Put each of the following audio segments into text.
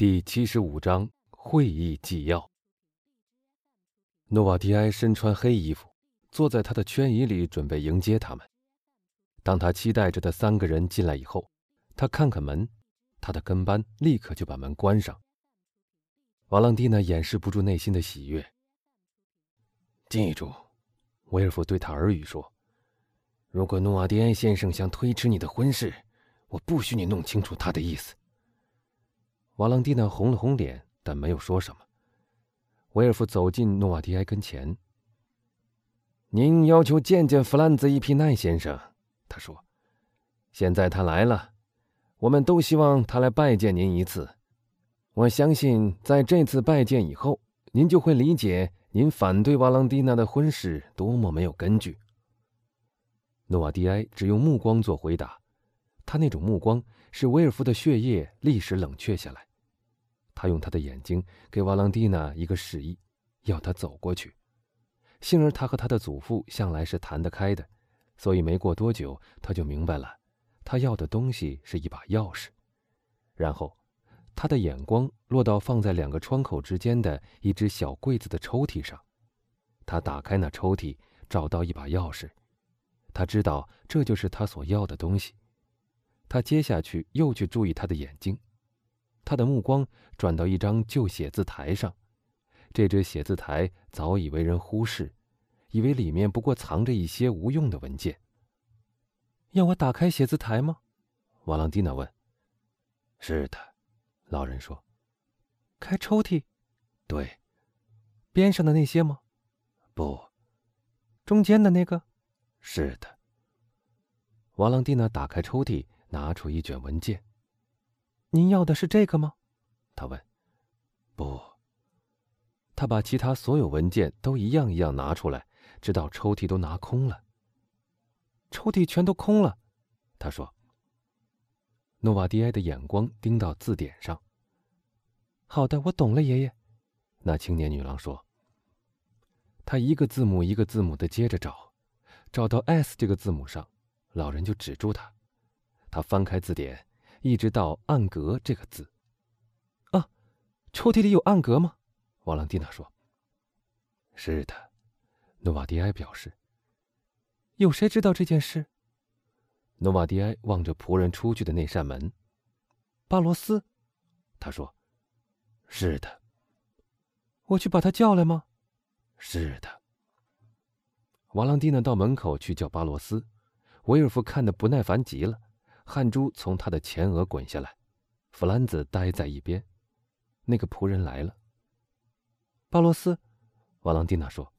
第七十五章会议纪要。诺瓦迪埃身穿黑衣服，坐在他的圈椅里，准备迎接他们。当他期待着的三个人进来以后，他看看门，他的跟班立刻就把门关上。瓦朗蒂娜掩饰不住内心的喜悦。记住，威尔夫对他耳语说：“如果诺瓦迪埃先生想推迟你的婚事，我不许你弄清楚他的意思。”瓦朗蒂娜红了红脸，但没有说什么。威尔夫走进诺瓦迪埃跟前。“您要求见见弗兰兹伊皮奈先生。”他说，“现在他来了，我们都希望他来拜见您一次。我相信，在这次拜见以后，您就会理解您反对瓦朗蒂娜的婚事多么没有根据。”诺瓦迪埃只用目光做回答，他那种目光使威尔夫的血液立时冷却下来。他用他的眼睛给瓦朗蒂娜一个示意，要他走过去。幸而他和他的祖父向来是谈得开的，所以没过多久他就明白了，他要的东西是一把钥匙。然后，他的眼光落到放在两个窗口之间的一只小柜子的抽屉上，他打开那抽屉，找到一把钥匙。他知道这就是他所要的东西。他接下去又去注意他的眼睛。他的目光转到一张旧写字台上，这只写字台早已为人忽视，以为里面不过藏着一些无用的文件。要我打开写字台吗？瓦朗蒂娜问。是的，老人说。开抽屉？对。边上的那些吗？不。中间的那个？是的。瓦朗蒂娜打开抽屉，拿出一卷文件。您要的是这个吗？他问。不。他把其他所有文件都一样一样拿出来，直到抽屉都拿空了。抽屉全都空了，他说。诺瓦迪埃的眼光盯到字典上。好的，我懂了，爷爷。那青年女郎说。他一个字母一个字母的接着找，找到 S 这个字母上，老人就止住他。他翻开字典。一直到暗格这个字。啊，抽屉里有暗格吗？瓦朗蒂娜说。是的，诺瓦迪埃表示。有谁知道这件事？诺瓦迪埃望着仆人出去的那扇门。巴罗斯，他说。是的。我去把他叫来吗？是的。瓦朗蒂娜到门口去叫巴罗斯。维尔夫看得不耐烦极了。汗珠从他的前额滚下来，弗兰兹呆在一边。那个仆人来了。巴罗斯，瓦朗蒂娜说：“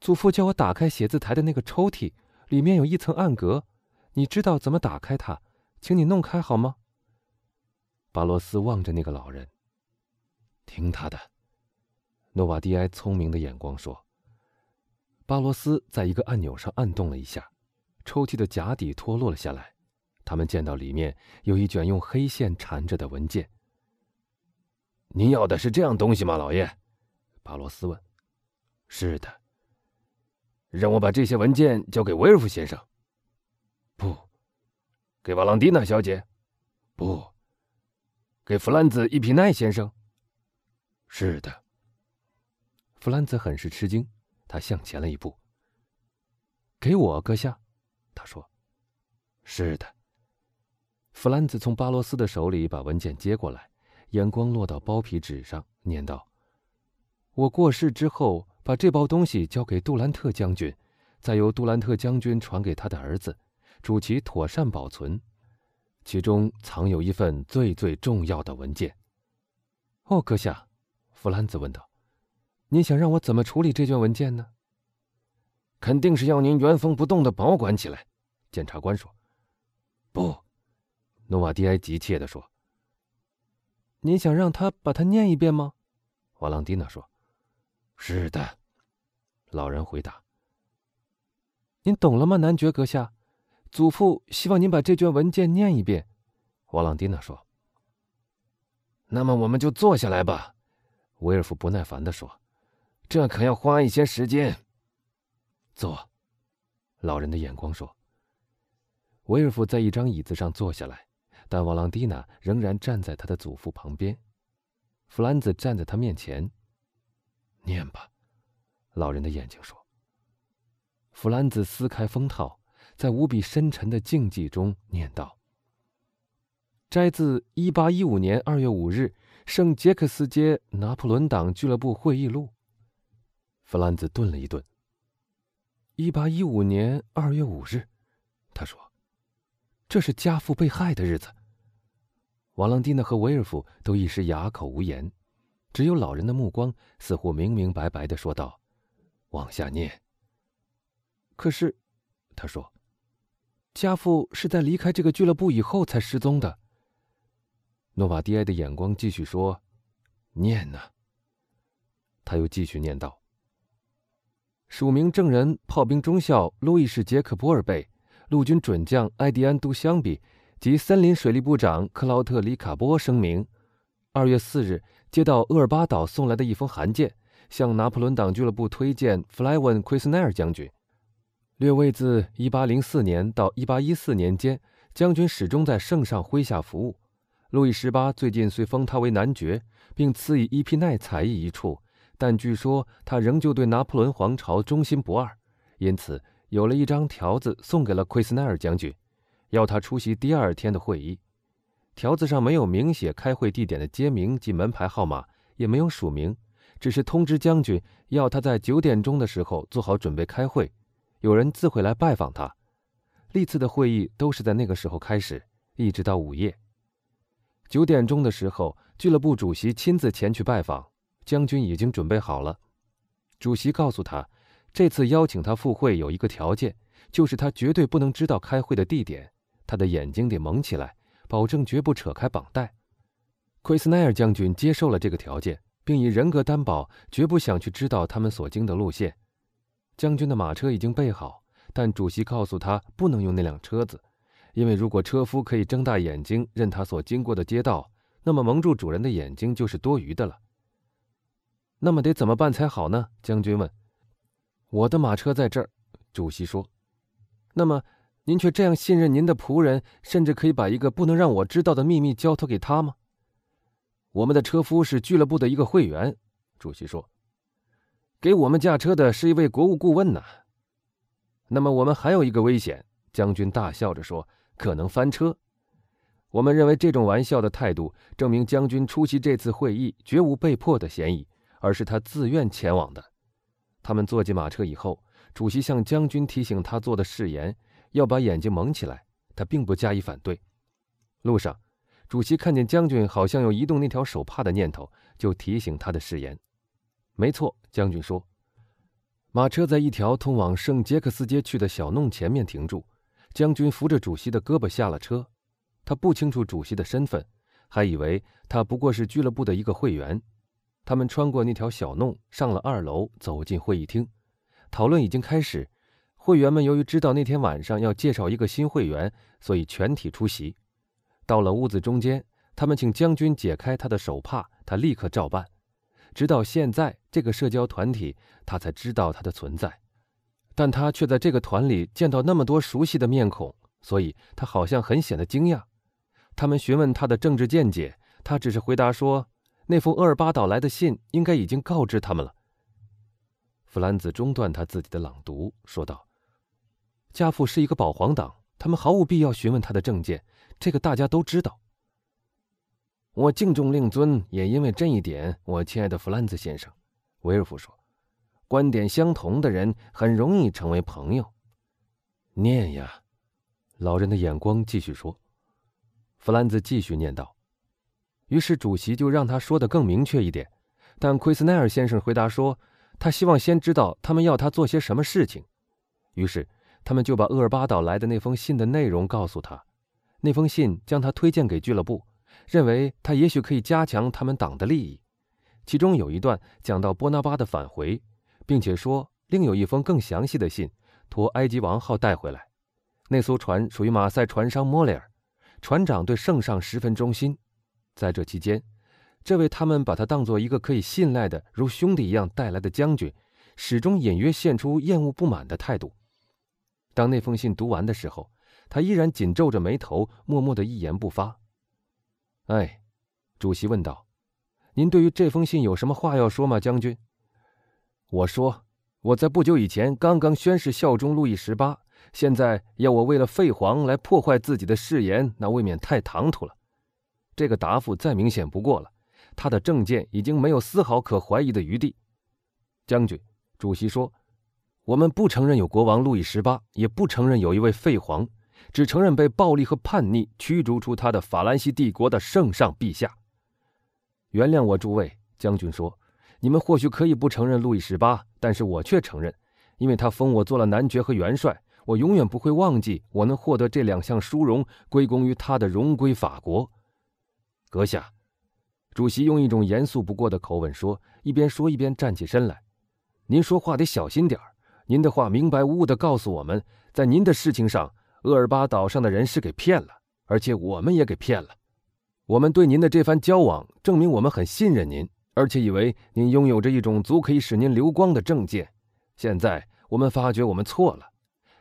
祖父叫我打开写字台的那个抽屉，里面有一层暗格，你知道怎么打开它？请你弄开好吗？”巴罗斯望着那个老人。听他的，诺瓦迪埃聪明的眼光说。巴罗斯在一个按钮上按动了一下，抽屉的夹底脱落了下来。他们见到里面有一卷用黑线缠着的文件。您要的是这样东西吗，老爷？巴罗斯问。是的。让我把这些文件交给威尔夫先生。不。给瓦朗蒂娜小姐。不。给弗兰兹伊皮奈先生。是的。弗兰兹很是吃惊，他向前了一步。给我，阁下，他说。是的。弗兰兹从巴罗斯的手里把文件接过来，眼光落到包皮纸上，念道：“我过世之后，把这包东西交给杜兰特将军，再由杜兰特将军传给他的儿子，主其妥善保存。其中藏有一份最最重要的文件。”“哦，阁下。”弗兰兹问道，“您想让我怎么处理这卷文件呢？”“肯定是要您原封不动的保管起来。”检察官说。“不。”诺瓦迪埃急切地说：“您想让他把它念一遍吗？”瓦朗蒂娜说：“是的。”老人回答：“您懂了吗，男爵阁下？祖父希望您把这卷文件念一遍。”瓦朗蒂娜说：“那么我们就坐下来吧。”威尔夫不耐烦地说：“这可要花一些时间。”坐。老人的眼光说：“威尔夫在一张椅子上坐下来。”但瓦朗蒂娜仍然站在他的祖父旁边，弗兰兹站在他面前。念吧，老人的眼睛说。弗兰兹撕开封套，在无比深沉的静寂中念道：“摘自一八一五年二月五日圣杰克斯街拿破仑党俱乐部会议录。”弗兰兹顿了一顿。一八一五年二月五日，他说：“这是家父被害的日子。”瓦朗蒂娜和维尔夫都一时哑口无言，只有老人的目光似乎明明白白的说道：“往下念。”可是，他说：“家父是在离开这个俱乐部以后才失踪的。”诺瓦迪埃的眼光继续说：“念呢。”他又继续念道：“署名证人炮兵中校路易士·杰克·波尔贝，陆军准将埃迪安·都香比及森林水利部长克劳特·里卡波声明：二月四日接到厄尔巴岛送来的一封函件，向拿破仑党俱乐部推荐弗莱文·奎斯奈尔将军。”略位自1804年到1814年间，将军始终在圣上麾下服务。路易十八最近虽封他为男爵，并赐以伊皮奈才艺一处，但据说他仍旧对拿破仑皇朝忠心不二，因此有了一张条子送给了奎斯奈尔将军，要他出席第二天的会议。条子上没有明写开会地点的街名及门牌号码，也没有署名，只是通知将军要他在九点钟的时候做好准备开会。有人自会来拜访他，历次的会议都是在那个时候开始，一直到午夜。九点钟的时候，俱乐部主席亲自前去拜访，将军已经准备好了。主席告诉他，这次邀请他赴会有一个条件，就是他绝对不能知道开会的地点，他的眼睛得蒙起来，保证绝不扯开绑带。奎斯奈尔将军接受了这个条件，并以人格担保，绝不想去知道他们所经的路线。将军的马车已经备好，但主席告诉他不能用那辆车子，因为如果车夫可以睁大眼睛认他所经过的街道，那么蒙住主人的眼睛就是多余的了。那么得怎么办才好呢？将军问。我的马车在这儿，主席说。那么您却这样信任您的仆人，甚至可以把一个不能让我知道的秘密交托给他吗？我们的车夫是俱乐部的一个会员，主席说。给我们驾车的是一位国务顾问呢。那么我们还有一个危险，将军大笑着说：“可能翻车。”我们认为这种玩笑的态度证明将军出席这次会议绝无被迫的嫌疑，而是他自愿前往的。他们坐进马车以后，主席向将军提醒他做的誓言，要把眼睛蒙起来。他并不加以反对。路上，主席看见将军好像有移动那条手帕的念头，就提醒他的誓言。没错，将军说。马车在一条通往圣杰克斯街去的小弄前面停住。将军扶着主席的胳膊下了车。他不清楚主席的身份，还以为他不过是俱乐部的一个会员。他们穿过那条小弄，上了二楼，走进会议厅。讨论已经开始。会员们由于知道那天晚上要介绍一个新会员，所以全体出席。到了屋子中间，他们请将军解开他的手帕，他立刻照办。直到现在，这个社交团体他才知道他的存在，但他却在这个团里见到那么多熟悉的面孔，所以他好像很显得惊讶。他们询问他的政治见解，他只是回答说：“那封厄尔巴岛来的信应该已经告知他们了。”弗兰兹中断他自己的朗读，说道：“家父是一个保皇党，他们毫无必要询问他的政见，这个大家都知道。”我敬重令尊，也因为这一点，我亲爱的弗兰兹先生，维尔夫说：“观点相同的人很容易成为朋友。”念呀，老人的眼光继续说。弗兰兹继续念道。于是主席就让他说的更明确一点，但奎斯奈尔先生回答说，他希望先知道他们要他做些什么事情。于是他们就把厄尔巴岛来的那封信的内容告诉他，那封信将他推荐给俱乐部。认为他也许可以加强他们党的利益，其中有一段讲到波拿巴的返回，并且说另有一封更详细的信托埃及王号带回来。那艘船属于马赛船商莫雷尔，船长对圣上十分忠心。在这期间，这位他们把他当做一个可以信赖的如兄弟一样带来的将军，始终隐约现出厌恶不满的态度。当那封信读完的时候，他依然紧皱着眉头，默默的一言不发。哎，主席问道：“您对于这封信有什么话要说吗，将军？我说，我在不久以前刚刚宣誓效忠路易十八，现在要我为了废皇来破坏自己的誓言，那未免太唐突了。这个答复再明显不过了，他的政见已经没有丝毫可怀疑的余地。将军，主席说，我们不承认有国王路易十八，也不承认有一位废皇，只承认被暴力和叛逆驱逐出他的法兰西帝国的圣上陛下。原谅我，诸位将军说，你们或许可以不承认路易十八，但是我却承认，因为他封我做了男爵和元帅，我永远不会忘记我能获得这两项殊荣归功于他的荣归法国。阁下，主席用一种严肃不过的口吻说，一边说一边站起身来：“您说话得小心点儿，您的话明白无误地告诉我们，在您的事情上，厄尔巴岛上的人是给骗了，而且我们也给骗了。”我们对您的这番交往，证明我们很信任您，而且以为您拥有着一种足可以使您流光的证件。现在我们发觉我们错了，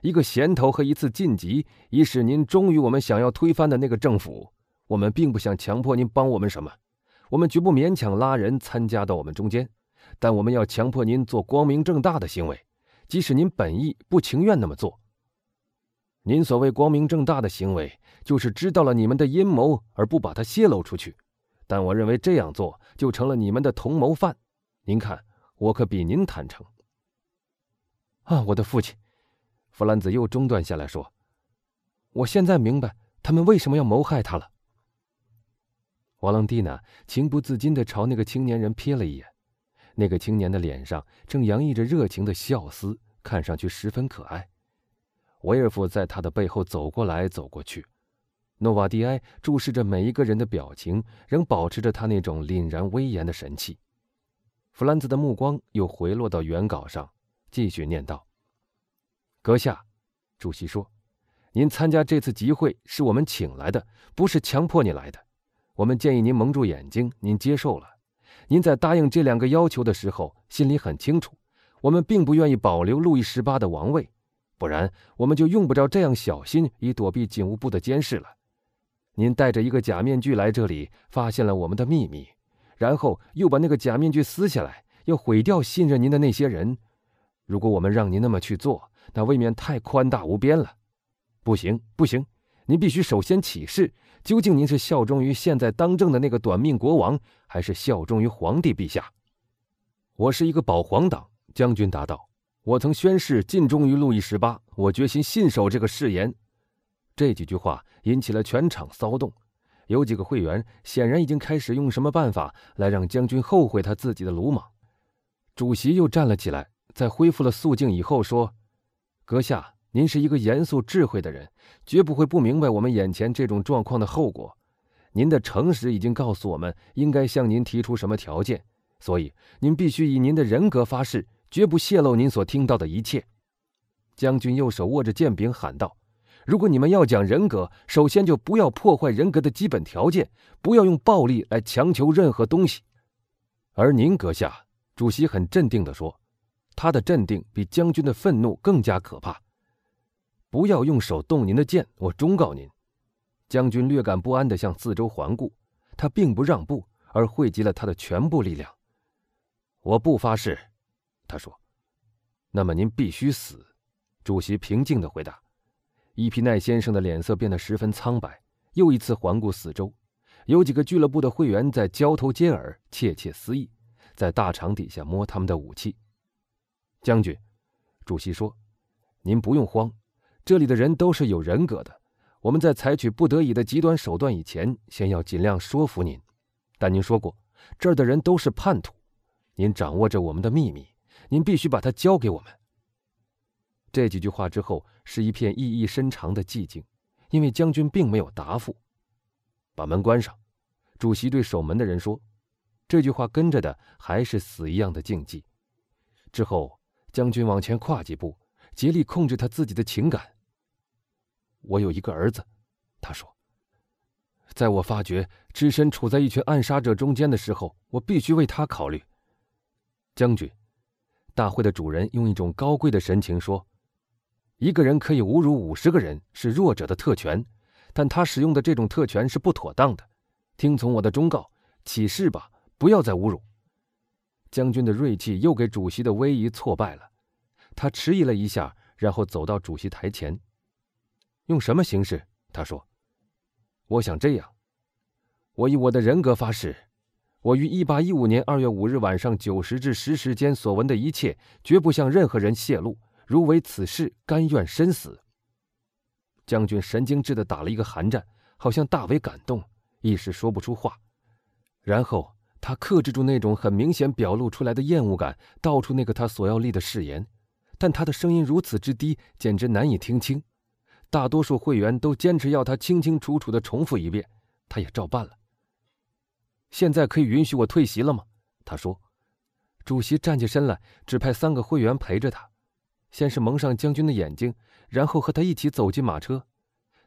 一个衔头和一次晋级，已使您忠于我们想要推翻的那个政府。我们并不想强迫您帮我们什么，我们绝不勉强拉人参加到我们中间，但我们要强迫您做光明正大的行为，即使您本意不情愿那么做。您所谓光明正大的行为，就是知道了你们的阴谋而不把它泄露出去。但我认为这样做就成了你们的同谋犯。您看，我可比您坦诚。啊，我的父亲，弗兰兹又中断下来说：“我现在明白他们为什么要谋害他了。”瓦朗蒂娜情不自禁地朝那个青年人瞥了一眼，那个青年的脸上正洋溢着热情的笑丝，看上去十分可爱。维尔夫在他的背后走过来走过去，诺瓦迪埃注视着每一个人的表情，仍保持着他那种凛然威严的神气。弗兰兹的目光又回落到原稿上，继续念道：“阁下，主席说，您参加这次集会是我们请来的，不是强迫你来的。我们建议您蒙住眼睛，您接受了。您在答应这两个要求的时候，心里很清楚，我们并不愿意保留路易十八的王位。”不然，我们就用不着这样小心，以躲避警务部的监视了。您戴着一个假面具来这里，发现了我们的秘密，然后又把那个假面具撕下来，要毁掉信任您的那些人。如果我们让您那么去做，那未免太宽大无边了。不行，不行，您必须首先起誓，究竟您是效忠于现在当政的那个短命国王，还是效忠于皇帝陛下？我是一个保皇党将军，答道。我曾宣誓尽忠于路易十八，我决心信守这个誓言。这几句话引起了全场骚动，有几个会员显然已经开始用什么办法来让将军后悔他自己的鲁莽。主席又站了起来，在恢复了肃静以后说：“阁下，您是一个严肃智慧的人，绝不会不明白我们眼前这种状况的后果。您的诚实已经告诉我们应该向您提出什么条件，所以您必须以您的人格发誓。”绝不泄露您所听到的一切。将军右手握着剑柄喊道：“如果你们要讲人格，首先就不要破坏人格的基本条件，不要用暴力来强求任何东西。”而您阁下，主席很镇定地说：“他的镇定比将军的愤怒更加可怕。不要用手动您的剑，我忠告您。”将军略感不安地向四周环顾，他并不让步，而汇集了他的全部力量。我不发誓。他说：“那么您必须死。”主席平静地回答。伊皮奈先生的脸色变得十分苍白，又一次环顾四周，有几个俱乐部的会员在交头接耳、窃窃私议，在大场底下摸他们的武器。将军，主席说：“您不用慌，这里的人都是有人格的。我们在采取不得已的极端手段以前，先要尽量说服您。但您说过，这儿的人都是叛徒，您掌握着我们的秘密。”您必须把它交给我们。这几句话之后是一片意义深长的寂静，因为将军并没有答复。把门关上，主席对守门的人说。这句话跟着的还是死一样的静寂。之后，将军往前跨几步，竭力控制他自己的情感。我有一个儿子，他说。在我发觉只身处在一群暗杀者中间的时候，我必须为他考虑。将军。大会的主人用一种高贵的神情说：“一个人可以侮辱五十个人，是弱者的特权，但他使用的这种特权是不妥当的。听从我的忠告，起誓吧，不要再侮辱。将军的锐气又给主席的威仪挫败了。他迟疑了一下，然后走到主席台前。用什么形式？他说：“我想这样。我以我的人格发誓，我于一八一五年二月五日晚上九时至十时间所闻的一切，绝不向任何人泄露。如为此事，甘愿身死。”将军神经质的打了一个寒战，好像大为感动，一时说不出话。然后。他克制住那种很明显表露出来的厌恶感，道出那个他所要立的誓言，但他的声音如此之低，简直难以听清。大多数会员都坚持要他清清楚楚的重复一遍，他也照办了。现在可以允许我退席了吗？他说。主席站起身来，指派三个会员陪着他，先是蒙上将军的眼睛，然后和他一起走进马车。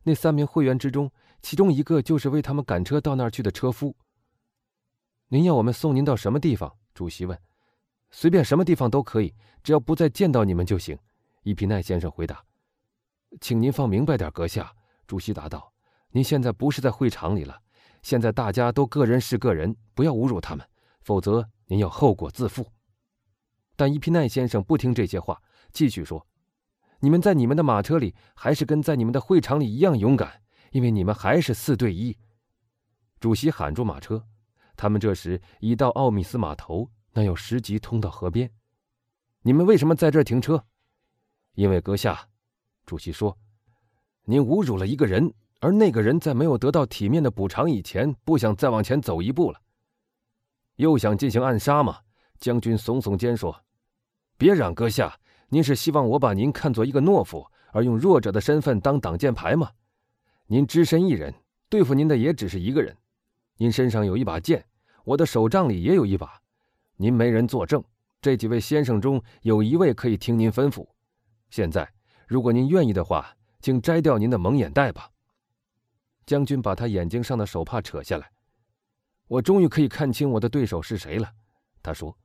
那三名会员之中，其中一个就是为他们赶车到那儿去的车夫。您要我们送您到什么地方？主席问。随便什么地方都可以，只要不再见到你们就行。伊皮奈先生回答。请您放明白点，阁下。主席答道。您现在不是在会场里了，现在大家都个人是个人，不要侮辱他们，否则您要后果自负。但伊皮奈先生不听这些话，继续说：“你们在你们的马车里，还是跟在你们的会场里一样勇敢，因为你们还是四对一。”主席喊住马车。他们这时已到奥米斯码头，那有十级通到河边。你们为什么在这停车？因为阁下，主席说，您侮辱了一个人，而那个人在没有得到体面的补偿以前，不想再往前走一步了。又想进行暗杀吗？将军耸耸肩说：“别嚷，阁下，您是希望我把您看作一个懦夫，而用弱者的身份当挡箭牌吗？您只身一人，对付您的也只是一个人。”您身上有一把剑，我的手杖里也有一把。您没人作证，这几位先生中有一位可以听您吩咐。现在，如果您愿意的话，请摘掉您的蒙眼带吧。将军把他眼睛上的手帕扯下来。我终于可以看清我的对手是谁了，他说。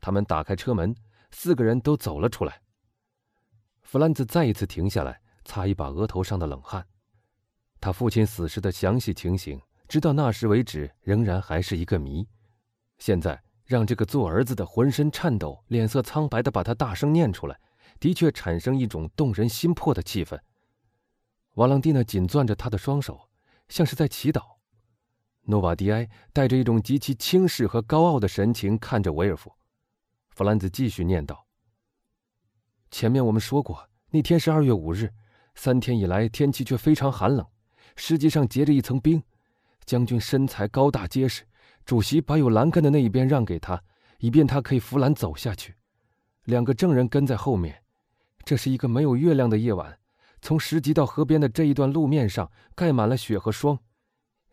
他们打开车门，四个人都走了出来。弗兰兹再一次停下来，擦一把额头上的冷汗。他父亲死时的详细情形。直到那时为止，仍然还是一个谜。现在让这个做儿子的浑身颤抖、脸色苍白的把他大声念出来，的确产生一种动人心魄的气氛。瓦朗蒂娜紧攥着他的双手，像是在祈祷。诺瓦迪埃带着一种极其轻视和高傲的神情看着维尔夫。弗兰兹继续念道：“前面我们说过，那天是二月五日，三天以来天气却非常寒冷，实际上结着一层冰。”将军身材高大结实，主席把有栏杆的那一边让给他，以便他可以扶栏走下去。两个证人跟在后面。这是一个没有月亮的夜晚，从石级到河边的这一段路面上盖满了雪和霜。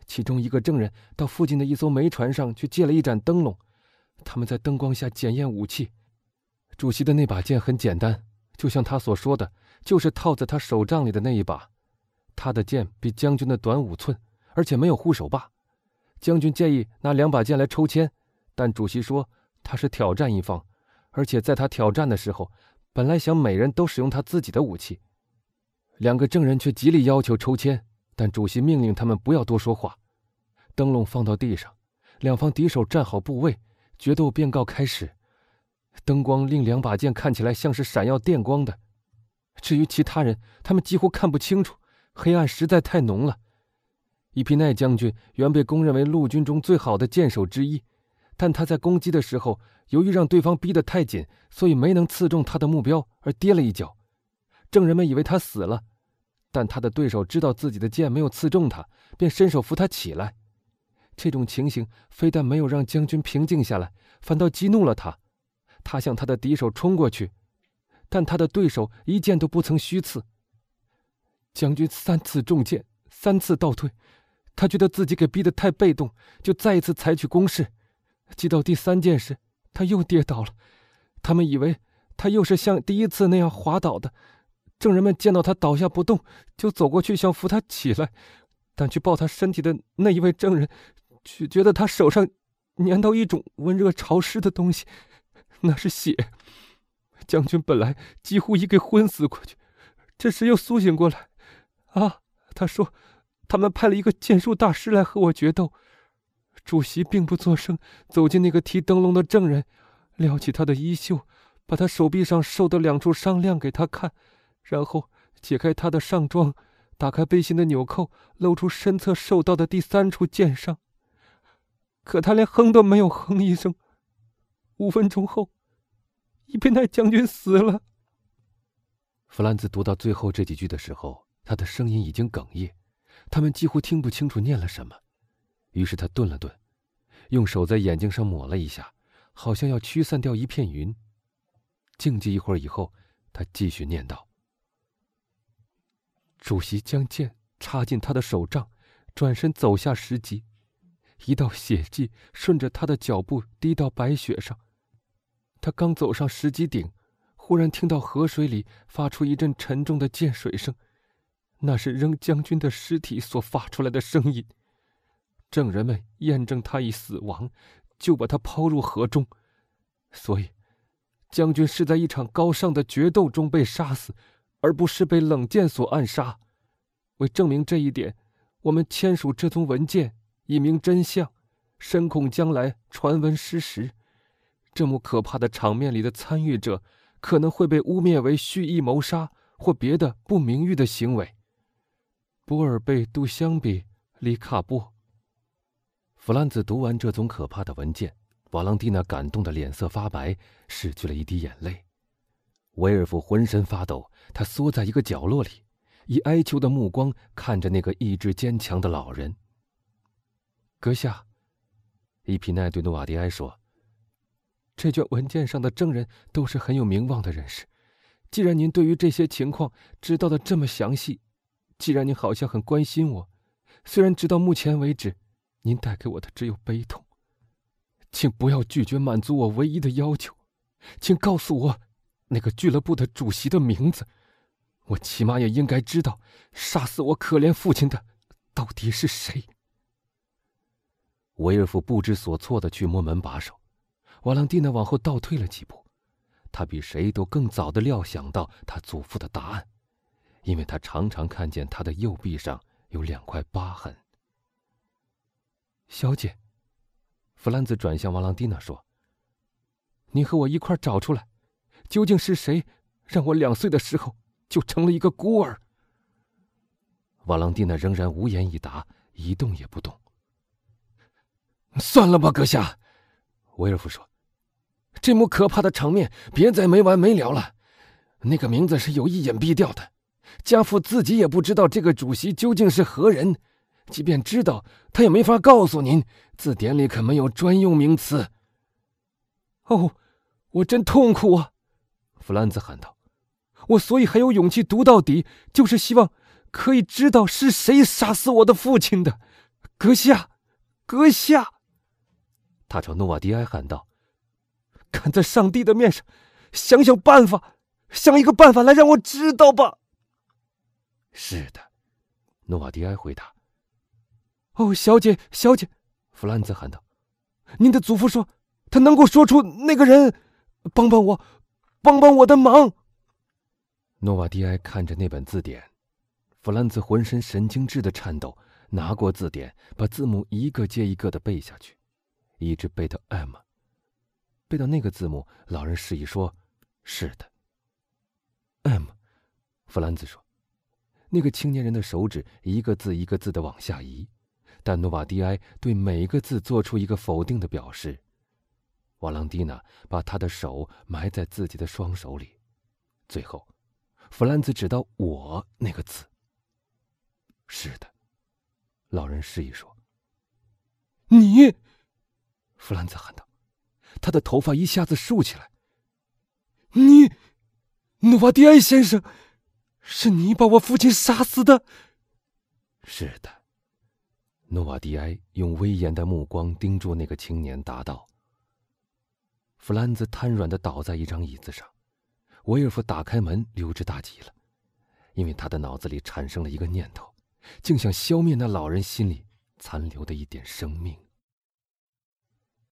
其中一个证人到附近的一艘煤船上去借了一盏灯笼，他们在灯光下检验武器。主席的那把剑很简单，就像他所说的，就是套在他手杖里的那一把。他的剑比将军的短五寸。而且没有护手把，将军建议拿两把剑来抽签，但主席说他是挑战一方，而且在他挑战的时候，本来想每人都使用他自己的武器。两个证人却极力要求抽签，但主席命令他们不要多说话。灯笼放到地上，两方敌手站好部位，决斗便告开始。灯光令两把剑看起来像是闪耀电光的，至于其他人，他们几乎看不清楚，黑暗实在太浓了。伊皮奈将军原被公认为陆军中最好的剑手之一，但他在攻击的时候，由于让对方逼得太紧，所以没能刺中他的目标，而跌了一跤。证人们以为他死了，但他的对手知道自己的剑没有刺中他，便伸手扶他起来。这种情形非但没有让将军平静下来，反倒激怒了他。他向他的敌手冲过去，但他的对手一剑都不曾虚刺。将军三次中箭，三次倒退。他觉得自己给逼得太被动，就再一次采取攻势。击到第三件事，他又跌倒了。他们以为他又是像第一次那样滑倒的。证人们见到他倒下不动，就走过去想扶他起来，但去抱他身体的那一位证人，却觉得他手上粘到一种温热潮湿的东西，那是血。将军本来几乎已给昏死过去，这时又苏醒过来。啊，他说。他们派了一个剑术大师来和我决斗，主席并不作声，走进那个提灯笼的证人，撩起他的衣袖，把他手臂上受的两处伤亮给他看，然后解开他的上装，打开背心的纽扣，露出身侧受到的第三处剑伤。可他连哼都没有哼一声。五分钟后，伊皮奈将军死了。弗兰兹读到最后这几句的时候，他的声音已经哽咽，他们几乎听不清楚念了什么。于是他顿了顿，用手在眼睛上抹了一下，好像要驱散掉一片云。静寂一会儿以后，他继续念道：“主席将剑插进他的手杖，转身走下石级，一道血迹顺着他的脚步滴到白雪上。他刚走上石级顶。”忽然听到河水里发出一阵沉重的溅水声，那是扔将军的尸体所发出来的声音。证人们验证他已死亡，就把他抛入河中。所以，将军是在一场高尚的决斗中被杀死，而不是被冷箭所暗杀。为证明这一点，我们签署这宗文件，以明真相，深恐将来传闻失实。这么可怕的场面里的参与者。可能会被污蔑为蓄意谋杀或别的不名誉的行为。波尔贝杜相比里卡波。弗兰兹读完这宗可怕的文件，瓦朗蒂娜感动的脸色发白，拭去了一滴眼泪。威尔夫浑身发抖，他缩在一个角落里，以哀求的目光看着那个意志坚强的老人。阁下，伊皮奈对诺瓦迪埃说。这卷文件上的证人都是很有名望的人士。既然您对于这些情况知道的这么详细，既然您好像很关心我，虽然直到目前为止，您带给我的只有悲痛，请不要拒绝满足我唯一的要求，请告诉我那个俱乐部的主席的名字。我起码也应该知道，杀死我可怜父亲的到底是谁。维尔夫不知所措的去摸门把手。瓦朗蒂娜往后倒退了几步，他比谁都更早的料想到他祖父的答案，因为他常常看见他的右臂上有两块疤痕。小姐，弗兰兹转向瓦朗蒂娜说：“你和我一块找出来，究竟是谁让我两岁的时候就成了一个孤儿？”瓦朗蒂娜仍然无言以答，一动也不动。算了吧，阁下，威尔夫说。这幕可怕的场面，别再没完没了了。那个名字是有意隐蔽掉的，家父自己也不知道这个主席究竟是何人，即便知道，他也没法告诉您。字典里可没有专用名词。哦，我真痛苦啊！弗兰兹喊道。我所以还有勇气读到底，就是希望可以知道是谁杀死我的父亲的。阁下，阁下！他朝诺瓦迪埃喊道。看在上帝的面上，想想办法，想一个办法来让我知道吧。是的，诺瓦迪埃回答。哦，小姐，小姐，弗兰兹喊道：“您的祖父说，他能够说出那个人，帮帮我，帮帮我的忙。”诺瓦迪埃看着那本字典，弗兰兹浑身神经质的颤抖，拿过字典，把字母一个接一个的背下去，一直背到 M。背到那个字母，老人示意说：“是的。”M，弗兰兹说。那个青年人的手指一个字一个字的往下移，但诺瓦迪埃对每一个字做出一个否定的表示。瓦朗蒂娜把他的手埋在自己的双手里，最后，弗兰兹指到“我”那个字。是的，老人示意说：“你。”弗兰兹喊道。他的头发一下子竖起来。你，努瓦迪埃先生，是你把我父亲杀死的？是的。诺瓦迪埃用威严的目光盯住那个青年，答道。弗兰兹瘫软的倒在一张椅子上，维尔夫打开门，溜之大吉了，因为他的脑子里产生了一个念头，竟想消灭那老人心里残留的一点生命。